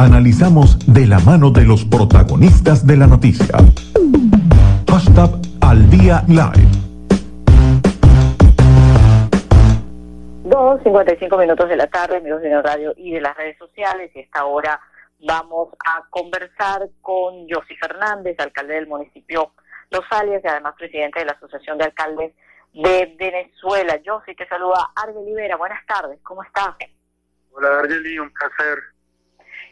Analizamos de la mano de los protagonistas de la noticia. Hashtag al día live. 2.55 minutos de la tarde, amigos de la radio y de las redes sociales. Y esta hora vamos a conversar con Josy Fernández, alcalde del municipio Los Alias y además presidente de la Asociación de Alcaldes de Venezuela. Josy, te saluda Argel Libera. Buenas tardes, ¿cómo estás? Hola Argeli, un placer.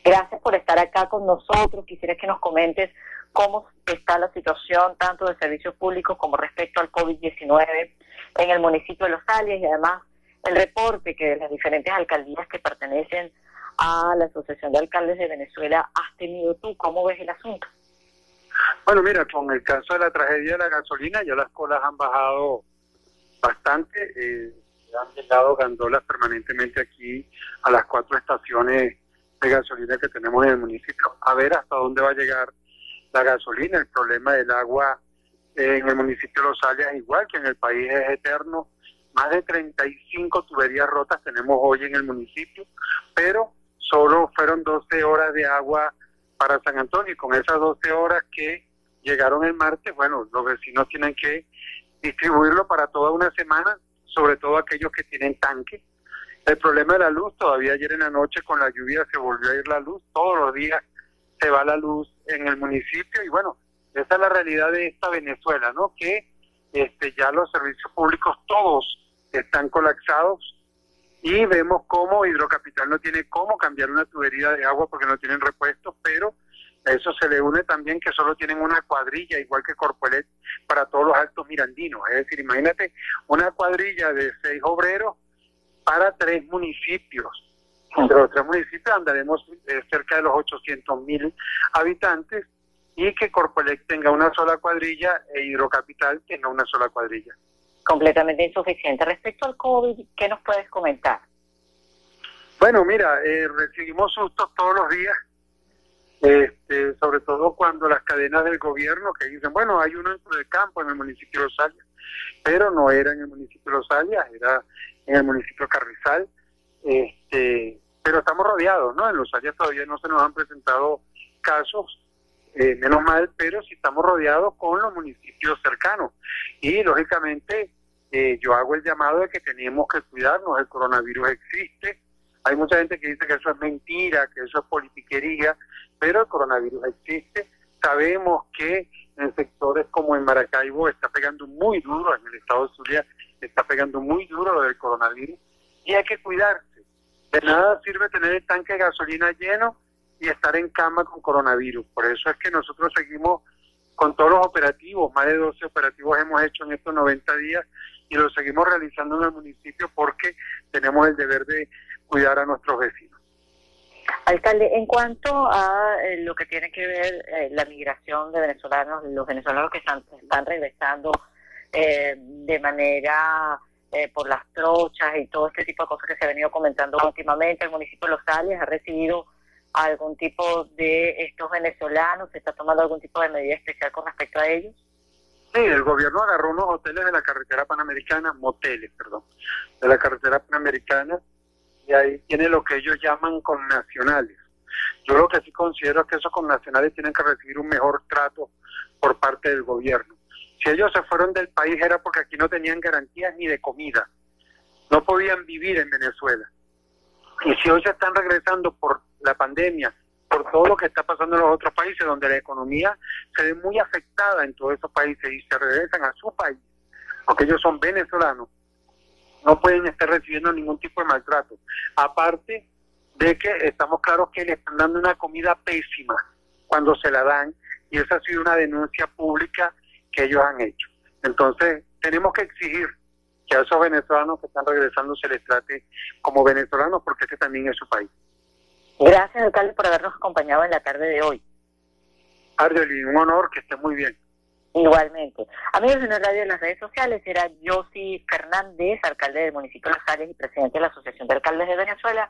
Gracias por estar acá con nosotros. Quisiera que nos comentes cómo está la situación tanto de servicios públicos como respecto al COVID-19 en el municipio de Los Alias y además el reporte que las diferentes alcaldías que pertenecen a la Asociación de Alcaldes de Venezuela has tenido tú. ¿Cómo ves el asunto? Bueno, mira, con el caso de la tragedia de la gasolina, ya las colas han bajado bastante. Eh, han llegado gandolas permanentemente aquí a las cuatro estaciones de gasolina que tenemos en el municipio, a ver hasta dónde va a llegar la gasolina. El problema del agua en el municipio de Los Alias, igual que en el país, es eterno. Más de 35 tuberías rotas tenemos hoy en el municipio, pero solo fueron 12 horas de agua para San Antonio y con esas 12 horas que llegaron el martes, bueno, los vecinos tienen que distribuirlo para toda una semana, sobre todo aquellos que tienen tanque. El problema de la luz, todavía ayer en la noche con la lluvia se volvió a ir la luz, todos los días se va la luz en el municipio y bueno, esa es la realidad de esta Venezuela, ¿no? Que este ya los servicios públicos todos están colapsados y vemos cómo Hidrocapital no tiene cómo cambiar una tubería de agua porque no tienen repuestos, pero a eso se le une también que solo tienen una cuadrilla, igual que Corpolet, para todos los altos mirandinos. Es decir, imagínate una cuadrilla de seis obreros para tres municipios. Entre los tres municipios andaremos eh, cerca de los 800 mil habitantes y que Corpoelec tenga una sola cuadrilla e Hidrocapital tenga una sola cuadrilla. Completamente insuficiente. Respecto al COVID, ¿qué nos puedes comentar? Bueno, mira, eh, recibimos sustos todos los días, este, sobre todo cuando las cadenas del gobierno que dicen, bueno, hay uno dentro del campo en el municipio de Los Alias, pero no era en el municipio de Los Alias, era en el municipio de Carrizal, este, pero estamos rodeados, ¿no? En Los Alias todavía no se nos han presentado casos, eh, menos mal, pero sí estamos rodeados con los municipios cercanos. Y lógicamente eh, yo hago el llamado de que tenemos que cuidarnos, el coronavirus existe, hay mucha gente que dice que eso es mentira, que eso es politiquería, pero el coronavirus existe. Sabemos que en sectores como en Maracaibo está pegando muy duro, en el estado de Zulia está pegando muy duro lo del coronavirus y hay que cuidarse. De nada sirve tener el tanque de gasolina lleno y estar en cama con coronavirus. Por eso es que nosotros seguimos con todos los operativos, más de 12 operativos hemos hecho en estos 90 días y los seguimos realizando en el municipio porque tenemos el deber de cuidar a nuestros vecinos. En cuanto a eh, lo que tiene que ver eh, la migración de venezolanos, los venezolanos que están, regresando eh, de manera por las trochas y todo este tipo de cosas que se ha venido comentando últimamente, el municipio de Los Ángeles ha recibido algún tipo de estos venezolanos? ¿Se está tomando algún tipo de medida especial con respecto a ellos? Sí, el gobierno agarró unos hoteles de la carretera panamericana, moteles, perdón, de la carretera panamericana, y ahí tiene lo que ellos llaman con nacionales. Yo lo que sí considero es que esos connacionales tienen que recibir un mejor trato por parte del gobierno. Si ellos se fueron del país era porque aquí no tenían garantías ni de comida, no podían vivir en Venezuela. Y si hoy se están regresando por la pandemia, por todo lo que está pasando en los otros países, donde la economía se ve muy afectada en todos esos países y se regresan a su país, porque ellos son venezolanos, no pueden estar recibiendo ningún tipo de maltrato. Aparte de que estamos claros que le están dando una comida pésima cuando se la dan, y esa ha sido una denuncia pública que ellos han hecho. Entonces, tenemos que exigir que a esos venezolanos que están regresando se les trate como venezolanos, porque este también es su país. Gracias, alcalde, por habernos acompañado en la tarde de hoy. Argeli, un honor, que esté muy bien. Igualmente. Amigos de la radio de las redes sociales, era Josi Fernández, alcalde del municipio de Los Ángeles y presidente de la Asociación de Alcaldes de Venezuela.